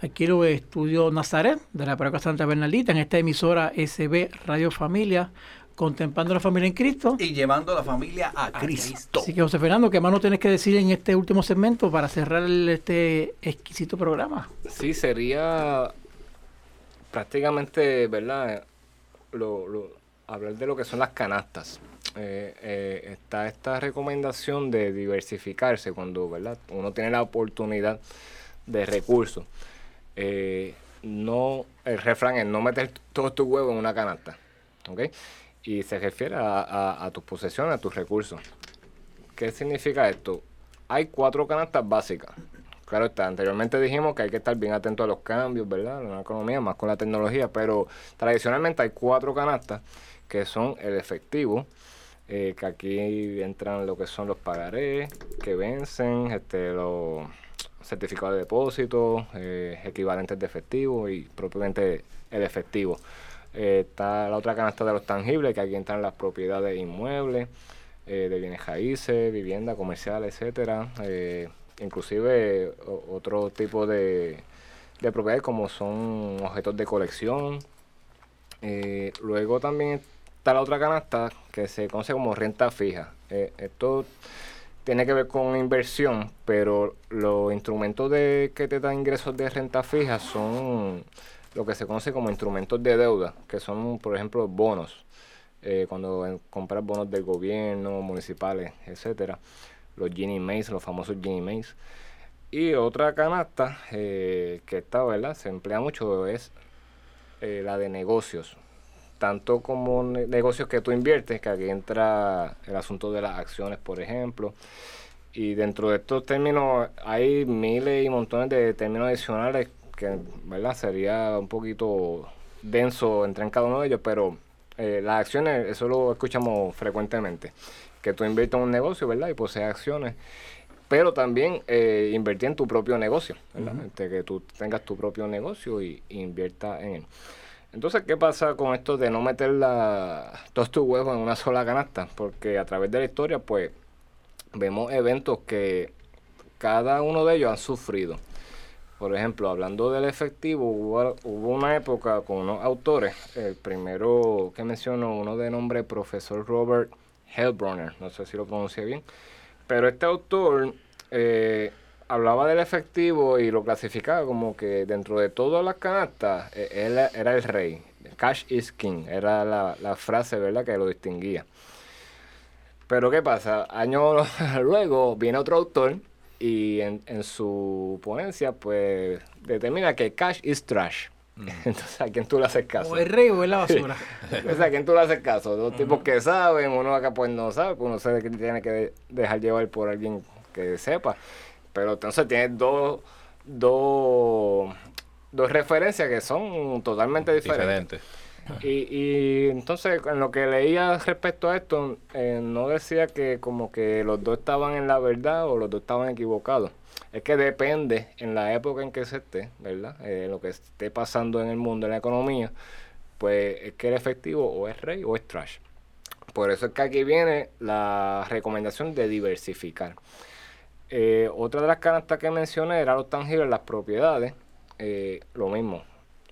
Aquí lo estudio Nazaret de la Parroquia Santa Bernaldita en esta emisora SB Radio Familia contemplando la familia en Cristo. Y llevando a la familia a, Cristo. Así que José Fernando, ¿qué más nos tienes que decir en este último segmento para cerrar este exquisito programa? Sí, sería prácticamente, ¿verdad? Lo, hablar de lo que son las canastas. Eh, eh, está esta recomendación de diversificarse cuando, ¿verdad? Uno tiene la oportunidad de recursos. Eh, no, el refrán es no meter todos tus huevos en una canasta. ¿ok? Y se refiere a, tus posesiones, a tus recursos. ¿Qué significa esto? Hay cuatro canastas básicas. Claro está, anteriormente dijimos que hay que estar bien atento a los cambios, ¿verdad? En la economía, más con la tecnología, pero tradicionalmente hay cuatro canastas que son el efectivo, eh, que aquí entran lo que son los pagarés que vencen, este, los certificados de depósito, eh, equivalentes de efectivo y propiamente el efectivo. Eh, está la otra canasta de los tangibles, que aquí entran las propiedades inmuebles, eh, de bienes raíces, vivienda comercial, etcétera. Eh, inclusive otro tipo de, de propiedades como son objetos de colección. luego también está la otra canasta que se conoce como renta fija. esto tiene que ver con inversión, pero los instrumentos de que te dan ingresos de renta fija son lo que se conoce como instrumentos de deuda, que son, por ejemplo, bonos. Eh, cuando compras bonos del gobierno, municipales, etcétera, los Ginny Mays, los famosos Ginny Mays. Y otra canasta eh, que está, ¿verdad? Se emplea mucho es eh, la de negocios. Tanto como negocios que tú inviertes, que aquí entra el asunto de las acciones, por ejemplo. Y dentro de estos términos hay miles y montones de términos adicionales que ¿verdad? sería un poquito denso entrar en cada uno de ellos, pero eh, las acciones, eso lo escuchamos frecuentemente, que tú inviertes en un negocio, ¿verdad? Y posees acciones, pero también eh, invertir en tu propio negocio, ¿verdad? Este, que tú tengas tu propio negocio y, inviertas en él. Entonces, ¿qué pasa con esto de no meter la, todos tus huevos en una sola canasta? Porque a través de la historia, pues, vemos eventos que cada uno de ellos han sufrido. Por ejemplo, hablando del efectivo, hubo, una época con unos autores, el primero que menciono, uno de nombre profesor Robert Hellbronner, no sé si lo pronuncié bien, pero este autor eh, hablaba del efectivo y lo clasificaba como que dentro de todas las canastas, eh, él era el rey, cash is king, era la, la frase, ¿verdad?, que lo distinguía. Pero ¿qué pasa? Años luego viene otro autor y en, en su ponencia pues determina que cash is trash. Mm. Entonces, ¿a quién tú le haces caso? O el rey o es la basura. Entonces, ¿a quién tú le haces caso? Dos tipos que saben, uno acá pues no sabe, pues uno sabe que tiene que dejar llevar por alguien que sepa. Pero entonces tienes dos, dos, dos referencias que son totalmente diferentes. Y, y entonces, en lo que leía respecto a esto, eh, no decía que como que los dos estaban en la verdad o los dos estaban equivocados. Es que depende en la época en que se esté, ¿verdad? Eh, lo que esté pasando en el mundo, en la economía, pues es que el efectivo o es rey o es trash. Por eso es que aquí viene la recomendación de diversificar. Eh, otra de las canastas que mencioné era los tangibles, las propiedades. lo mismo.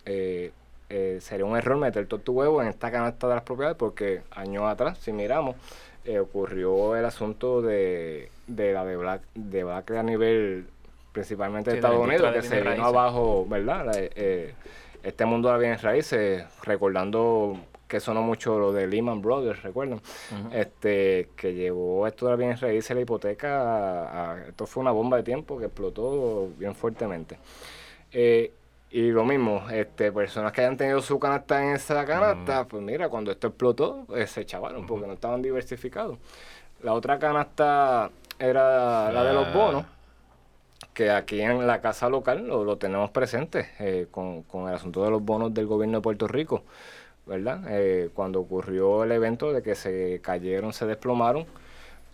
Eh, sería un error meter todo tu huevo en esta canasta de las propiedades porque años atrás, si miramos, eh, ocurrió el asunto de, de la de Black, de Black a nivel principalmente de Estados Unidos, que se vino abajo, ¿verdad? Eh, este mundo de las bienes raíces, recordando que sonó mucho lo de Lehman Brothers, ¿recuerdan? este Que llevó esto de las bienes raíces, la hipoteca, esto fue una bomba de tiempo que explotó bien fuertemente. Eh, y lo mismo, este, personas que hayan tenido su canasta en esa canasta, pues mira, cuando esto explotó, pues se chavaron porque no estaban diversificados. La otra canasta era la de los bonos, que aquí en la casa local lo, tenemos presente eh, con, con, el asunto de los bonos del gobierno de Puerto Rico, ¿verdad? Eh, cuando ocurrió el evento de que se cayeron, se desplomaron,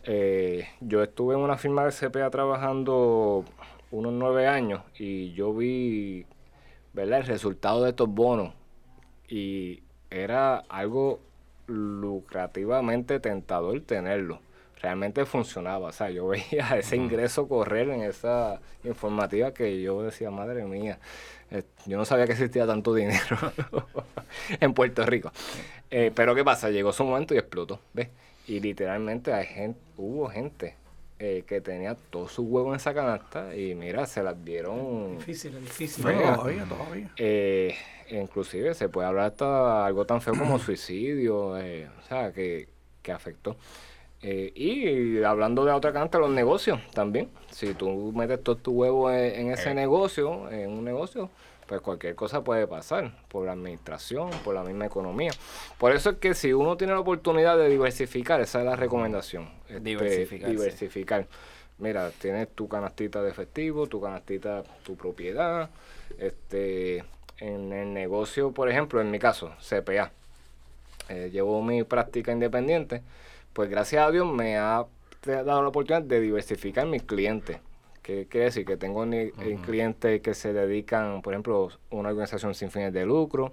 Eh, yo estuve en una firma de CPA trabajando unos nueve años y yo vi ¿verdad? el resultado de estos bonos y era algo lucrativamente tentador tenerlo. Realmente funcionaba, o sea, yo veía ese ingreso correr en esa informativa que yo decía, madre mía, eh, yo no sabía que existía tanto dinero en Puerto Rico. Eh, pero ¿qué pasa? Llegó su momento y explotó, ¿ves? Y literalmente hay gente, hubo gente eh, que tenía todo su huevo en esa canasta y mira, se las dieron... Difícil, difícil. Todavía, todavía. Eh, inclusive se puede hablar hasta algo tan feo como suicidio, eh, o sea, que, que afectó. Eh, y hablando de otra canasta, los negocios también. Si tú metes todo tu huevo en, en ese negocio, en un negocio, pues cualquier cosa puede pasar por la administración, por la misma economía. Por eso es que si uno tiene la oportunidad de diversificar, esa es la recomendación. este, Diversificarse. diversificar. Mira, tienes tu canastita de efectivo, tu canastita, tu propiedad. Este, en el negocio, por ejemplo, en mi caso, CPA. eh, llevo mi práctica independiente, pues gracias a Dios me ha dado la oportunidad de diversificar mis clientes. ¿Qué quiere decir? Que tengo ni- eh, clientes que se dedican, por ejemplo, a una organización sin fines de lucro,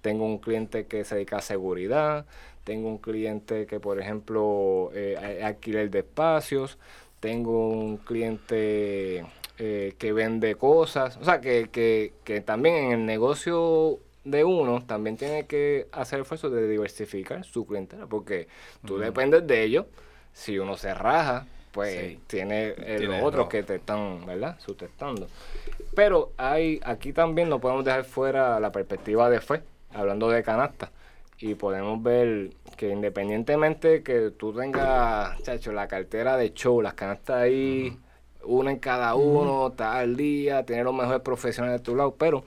tengo un cliente que se dedica a seguridad, tengo un cliente que, por ejemplo, eh, alquiler de espacios, tengo un cliente eh, que vende cosas, o sea, que, que, que también en el negocio de uno también tiene que hacer esfuerzo de diversificar su clientela, porque tú dependes de ellos, si uno se raja, pues Sí. tiene eh, los otros que te están, ¿verdad? Sustentando. Pero hay, aquí también no podemos dejar fuera la perspectiva de fe, hablando de canasta. Y podemos ver que independientemente que tú tengas, chacho, la cartera de show, las canastas ahí, una en cada uno, estás al día, tener los mejores profesionales de tu lado, pero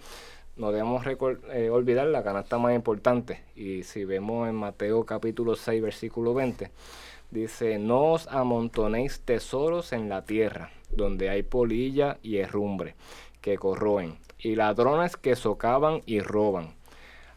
no debemos eh, olvidar la canasta más importante. Y si vemos en Mateo capítulo 6, versículo 20, dice, no os amontonéis tesoros en la tierra, donde hay polilla y herrumbre, que corroen, y ladrones que socavan y roban.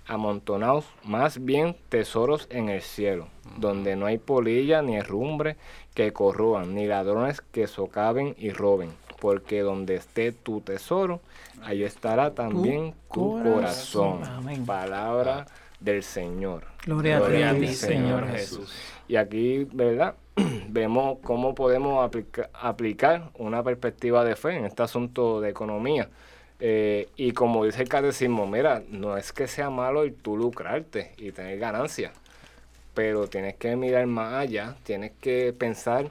Amontonaos más bien tesoros en el cielo, donde no hay polilla ni herrumbre que corroan, ni ladrones que socaven y roben. Porque donde esté tu tesoro, ahí estará también tu, corazón. Palabra del Señor. Gloria, Gloria a ti, Señor Jesús. Y aquí, ¿verdad? Vemos cómo podemos aplica- aplicar una perspectiva de fe en este asunto de economía. Eh, y como dice el catecismo, mira, no es que sea malo el tú lucrarte y tener ganancias, pero tienes que mirar más allá, tienes que pensar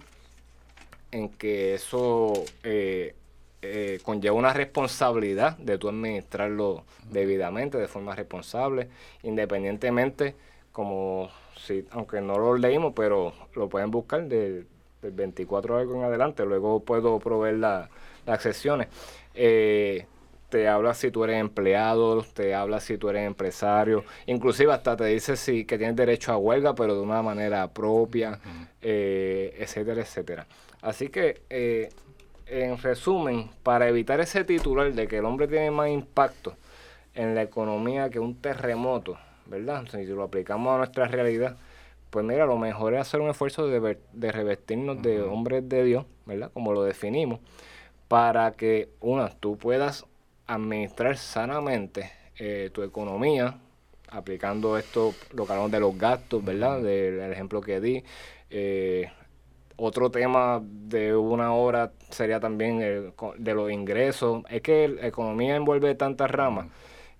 en que eso eh, eh, conlleva una responsabilidad de tú administrarlo debidamente, de forma responsable, independientemente, como si, aunque no lo leímos, pero lo pueden buscar del, del 24 algo en adelante, luego puedo proveer la- las secciones. Eh, te habla si tú eres empleado, te habla si tú eres empresario, inclusive hasta te dice si que tienes derecho a huelga, pero de una manera propia, eh, etcétera, etcétera. Así que, eh, en resumen, para evitar ese titular de que el hombre tiene más impacto en la economía que un terremoto, ¿verdad? Si lo aplicamos a nuestra realidad, pues mira, lo mejor es hacer un esfuerzo de, ver- de revestirnos de hombres de Dios, ¿verdad? Como lo definimos, para que, una, tú puedas administrar sanamente eh, tu economía, aplicando esto, lo que hablamos de los gastos, ¿verdad? Del el ejemplo que di. Eh, otro tema de una hora sería también el de los ingresos. Es que la economía envuelve tantas ramas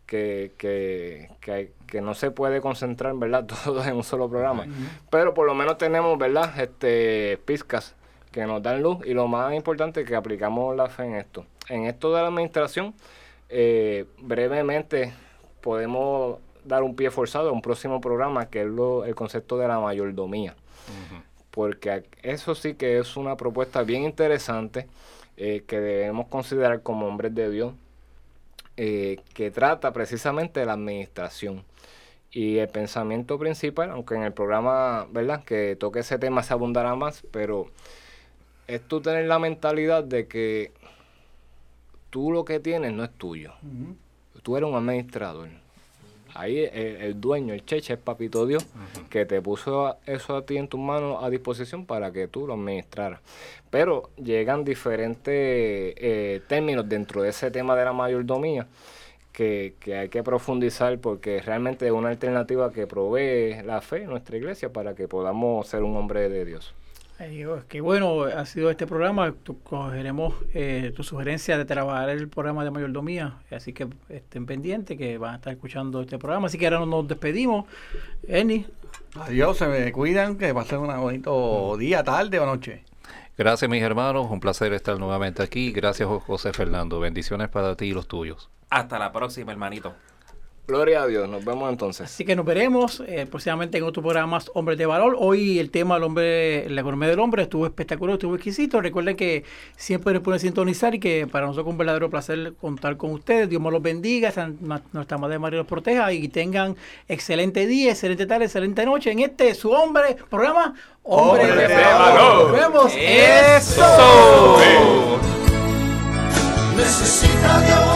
que, que, que, que no se puede concentrar, ¿verdad? Todo en un solo programa. Pero por lo menos tenemos, ¿verdad? Este, pizcas que nos dan luz y lo más importante es que aplicamos la fe en esto. En esto de la administración, eh, brevemente podemos dar un pie forzado a un próximo programa que es lo- el concepto de la mayordomía porque eso sí que es una propuesta bien interesante eh, que debemos considerar como hombres de Dios, eh, que trata precisamente de la administración. Y el pensamiento principal, aunque en el programa, ¿verdad?, que toque ese tema se abundará más, pero es tú tener la mentalidad de que tú lo que tienes no es tuyo. Tú eres un administrador. Ahí el, el dueño, el cheche, es Papito Dios, que te puso eso a ti en tus manos a disposición para que tú lo administraras. Pero llegan diferentes eh, términos dentro de ese tema de la mayordomía que, que hay que profundizar porque realmente es una alternativa que provee la fe en nuestra iglesia para que podamos ser un hombre de Dios. Qué bueno ha sido este programa. Tu- cogeremos eh, tu sugerencia de trabajar el programa de mayordomía. Así que estén pendientes que van a estar escuchando este programa. Así que ahora nos despedimos. Eni, Adiós, se me cuidan, que pasen un bonito día, tarde o noche. Gracias mis hermanos, un placer estar nuevamente aquí. Gracias Jo- José Fernando, bendiciones para ti y los tuyos. Hasta la próxima, hermanito. Gloria a Dios, nos vemos entonces. Así que nos veremos eh, próximamente en otro programa más Hombres de Valor. Hoy el tema del hombre, la economía del hombre estuvo espectacular, estuvo exquisito. Recuerden que siempre nos pueden sintonizar y que para nosotros es un verdadero placer contar con ustedes. Dios me los bendiga, San- nuestra Madre María los proteja y tengan excelente día, excelente tarde, excelente noche en este su hombre programa Hombres Hombres de de Valor. Nos vemos. ¡Eso! Necesita Dios.